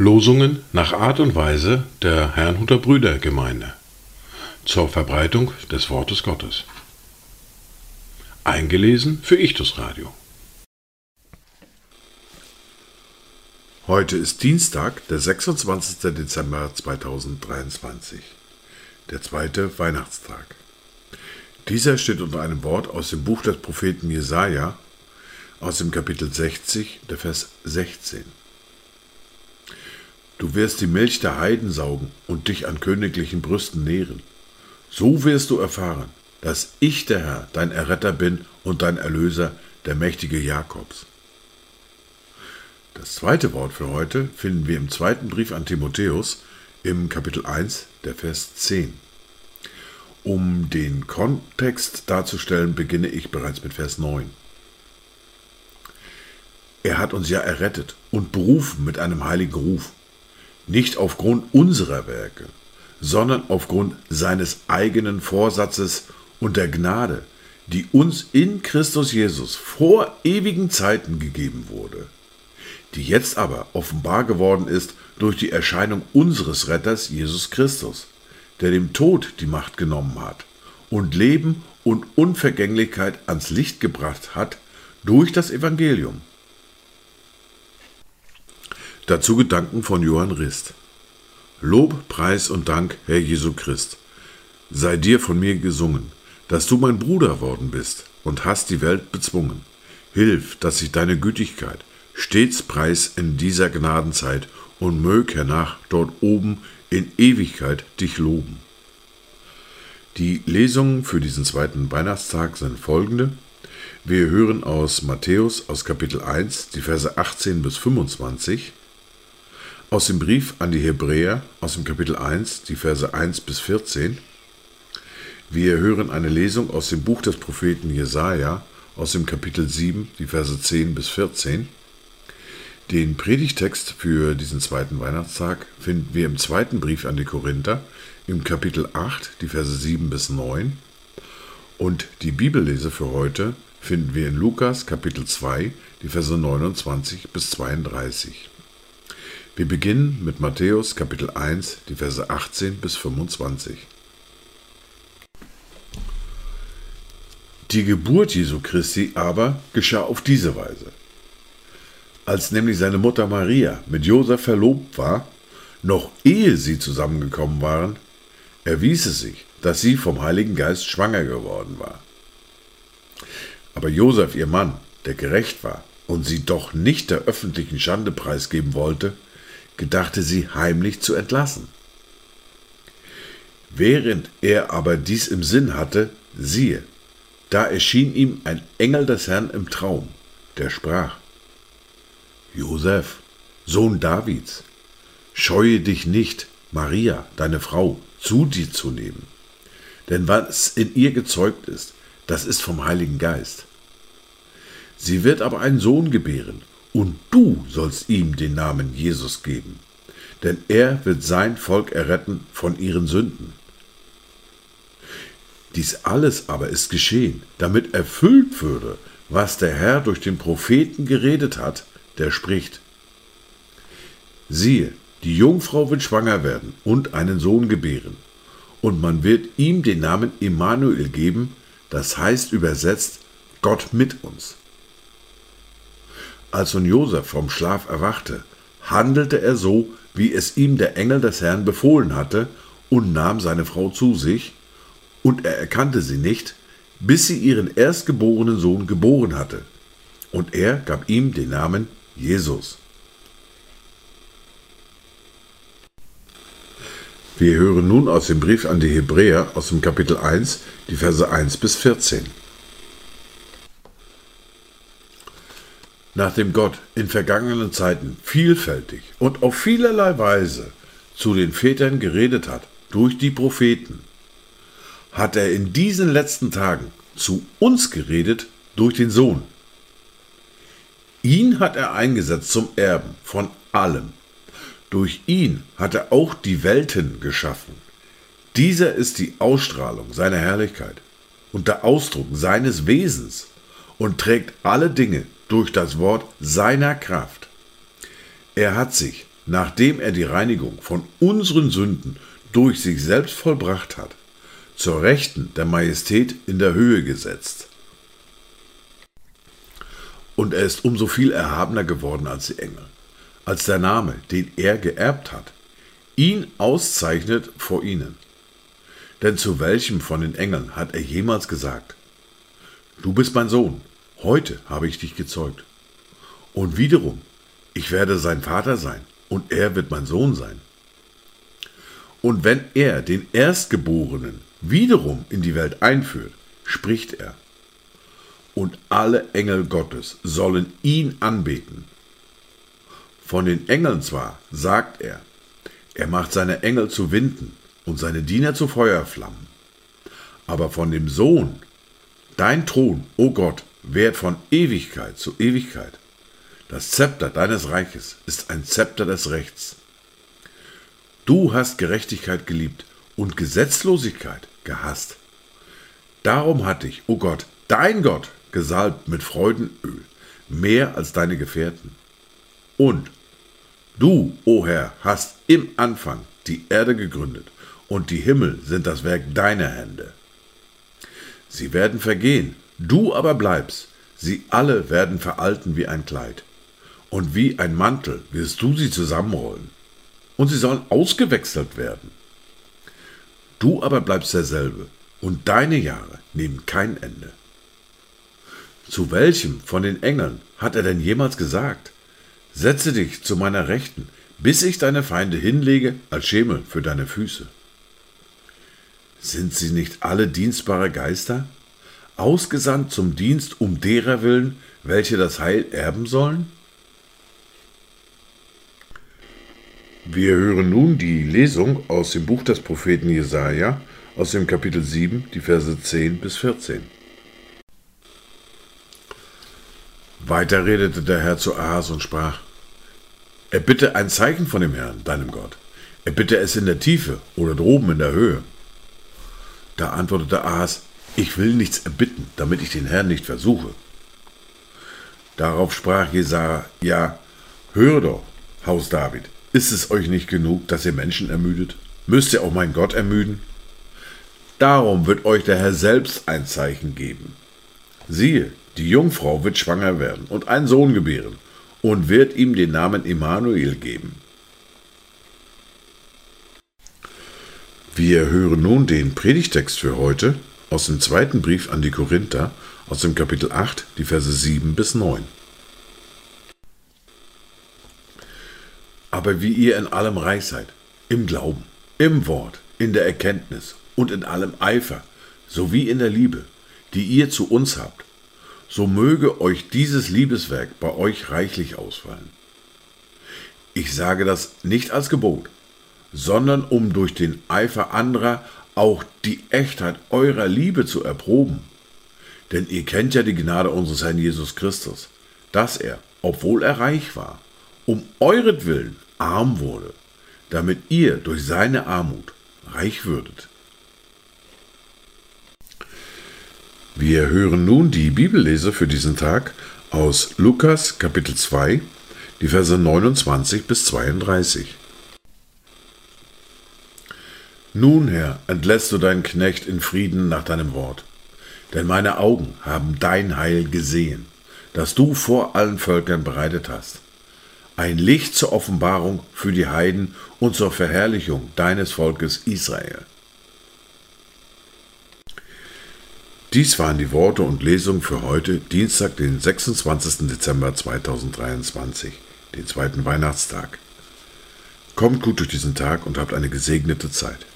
Losungen nach Art und Weise der Herrnhuter Brüdergemeinde zur Verbreitung des Wortes Gottes. Eingelesen für Ichtus Radio. Heute ist Dienstag, der 26. Dezember 2023, der zweite Weihnachtstag. Dieser steht unter einem Wort aus dem Buch des Propheten Jesaja, aus dem Kapitel 60, der Vers 16. Du wirst die Milch der Heiden saugen und dich an königlichen Brüsten nähren. So wirst du erfahren, dass ich der Herr, dein Erretter bin und dein Erlöser, der mächtige Jakobs. Das zweite Wort für heute finden wir im zweiten Brief an Timotheus im Kapitel 1, der Vers 10. Um den Kontext darzustellen, beginne ich bereits mit Vers 9. Er hat uns ja errettet und berufen mit einem heiligen Ruf nicht aufgrund unserer Werke, sondern aufgrund seines eigenen Vorsatzes und der Gnade, die uns in Christus Jesus vor ewigen Zeiten gegeben wurde, die jetzt aber offenbar geworden ist durch die Erscheinung unseres Retters Jesus Christus, der dem Tod die Macht genommen hat und Leben und Unvergänglichkeit ans Licht gebracht hat durch das Evangelium Dazu Gedanken von Johann Rist. Lob, Preis und Dank, Herr Jesu Christ, sei dir von mir gesungen, dass du mein Bruder worden bist und hast die Welt bezwungen. Hilf, dass ich deine Gütigkeit stets preis in dieser Gnadenzeit und mög hernach dort oben in Ewigkeit dich loben. Die Lesungen für diesen zweiten Weihnachtstag sind folgende. Wir hören aus Matthäus aus Kapitel 1 die Verse 18 bis 25, aus dem Brief an die Hebräer aus dem Kapitel 1, die Verse 1 bis 14. Wir hören eine Lesung aus dem Buch des Propheten Jesaja aus dem Kapitel 7, die Verse 10 bis 14. Den Predigtext für diesen zweiten Weihnachtstag finden wir im zweiten Brief an die Korinther im Kapitel 8, die Verse 7 bis 9. Und die Bibellese für heute finden wir in Lukas Kapitel 2, die Verse 29 bis 32. Wir beginnen mit Matthäus Kapitel 1, die Verse 18 bis 25. Die Geburt Jesu Christi aber geschah auf diese Weise. Als nämlich seine Mutter Maria mit Josef verlobt war, noch ehe sie zusammengekommen waren, erwies es sich, dass sie vom Heiligen Geist schwanger geworden war. Aber Josef, ihr Mann, der gerecht war und sie doch nicht der öffentlichen Schande preisgeben wollte, gedachte sie heimlich zu entlassen. Während er aber dies im Sinn hatte, siehe, da erschien ihm ein Engel des Herrn im Traum, der sprach, Josef, Sohn Davids, scheue dich nicht, Maria, deine Frau, zu dir zu nehmen. Denn was in ihr gezeugt ist, das ist vom Heiligen Geist. Sie wird aber einen Sohn gebären, und du sollst ihm den Namen Jesus geben, denn er wird sein Volk erretten von ihren Sünden. Dies alles aber ist geschehen, damit erfüllt würde, was der Herr durch den Propheten geredet hat, der spricht. Siehe, die Jungfrau wird schwanger werden und einen Sohn gebären, und man wird ihm den Namen Immanuel geben, das heißt übersetzt Gott mit uns. Als nun Josef vom Schlaf erwachte, handelte er so, wie es ihm der Engel des Herrn befohlen hatte, und nahm seine Frau zu sich, und er erkannte sie nicht, bis sie ihren erstgeborenen Sohn geboren hatte. Und er gab ihm den Namen Jesus. Wir hören nun aus dem Brief an die Hebräer aus dem Kapitel 1, die Verse 1 bis 14. nachdem Gott in vergangenen Zeiten vielfältig und auf vielerlei Weise zu den Vätern geredet hat, durch die Propheten, hat er in diesen letzten Tagen zu uns geredet durch den Sohn. Ihn hat er eingesetzt zum Erben von allem. Durch ihn hat er auch die Welten geschaffen. Dieser ist die Ausstrahlung seiner Herrlichkeit und der Ausdruck seines Wesens und trägt alle Dinge durch das Wort seiner Kraft. Er hat sich, nachdem er die Reinigung von unseren Sünden durch sich selbst vollbracht hat, zur Rechten der Majestät in der Höhe gesetzt. Und er ist umso viel erhabener geworden als die Engel, als der Name, den er geerbt hat, ihn auszeichnet vor ihnen. Denn zu welchem von den Engeln hat er jemals gesagt, Du bist mein Sohn, heute habe ich dich gezeugt. Und wiederum, ich werde sein Vater sein und er wird mein Sohn sein. Und wenn er den Erstgeborenen wiederum in die Welt einführt, spricht er, und alle Engel Gottes sollen ihn anbeten. Von den Engeln zwar sagt er, er macht seine Engel zu Winden und seine Diener zu Feuerflammen, aber von dem Sohn, dein Thron, o oh Gott, währt von Ewigkeit zu Ewigkeit. Das Zepter deines Reiches ist ein Zepter des Rechts. Du hast Gerechtigkeit geliebt und Gesetzlosigkeit gehasst. Darum hat dich, o oh Gott, dein Gott, gesalbt mit Freudenöl, mehr als deine Gefährten. Und du, o oh Herr, hast im Anfang die Erde gegründet, und die Himmel sind das Werk deiner Hände. Sie werden vergehen, du aber bleibst, sie alle werden veralten wie ein Kleid, und wie ein Mantel wirst du sie zusammenrollen, und sie sollen ausgewechselt werden. Du aber bleibst derselbe, und deine Jahre nehmen kein Ende. Zu welchem von den Engeln hat er denn jemals gesagt, setze dich zu meiner Rechten, bis ich deine Feinde hinlege als Schemel für deine Füße? Sind sie nicht alle dienstbare Geister, ausgesandt zum Dienst um derer willen, welche das Heil erben sollen? Wir hören nun die Lesung aus dem Buch des Propheten Jesaja, aus dem Kapitel 7, die Verse 10 bis 14. Weiter redete der Herr zu Ahas und sprach, Er bitte ein Zeichen von dem Herrn, deinem Gott. Er bitte es in der Tiefe oder droben in der Höhe. Da antwortete Ahas, ich will nichts erbitten, damit ich den Herrn nicht versuche. Darauf sprach Jesaja, ja, höre doch, Haus David, ist es euch nicht genug, dass ihr Menschen ermüdet? Müsst ihr auch meinen Gott ermüden? Darum wird euch der Herr selbst ein Zeichen geben. Siehe, die Jungfrau wird schwanger werden und einen Sohn gebären und wird ihm den Namen Immanuel geben. Wir hören nun den Predigtext für heute aus dem zweiten Brief an die Korinther aus dem Kapitel 8, die Verse 7 bis 9. Aber wie ihr in allem reich seid, im Glauben, im Wort, in der Erkenntnis und in allem Eifer, sowie in der Liebe, die ihr zu uns habt, so möge euch dieses Liebeswerk bei euch reichlich ausfallen. Ich sage das nicht als Gebot, sondern um durch den Eifer anderer auch die Echtheit eurer Liebe zu erproben. Denn ihr kennt ja die Gnade unseres Herrn Jesus Christus, dass er, obwohl er reich war, um euretwillen arm wurde, damit ihr durch seine Armut reich würdet. Wir hören nun die Bibellese für diesen Tag aus Lukas Kapitel 2, die Verse 29 bis 32. Nun, Herr, entlässt du deinen Knecht in Frieden nach deinem Wort. Denn meine Augen haben dein Heil gesehen, das du vor allen Völkern bereitet hast. Ein Licht zur Offenbarung für die Heiden und zur Verherrlichung deines Volkes Israel. Dies waren die Worte und Lesungen für heute, Dienstag, den 26. Dezember 2023, den zweiten Weihnachtstag. Kommt gut durch diesen Tag und habt eine gesegnete Zeit.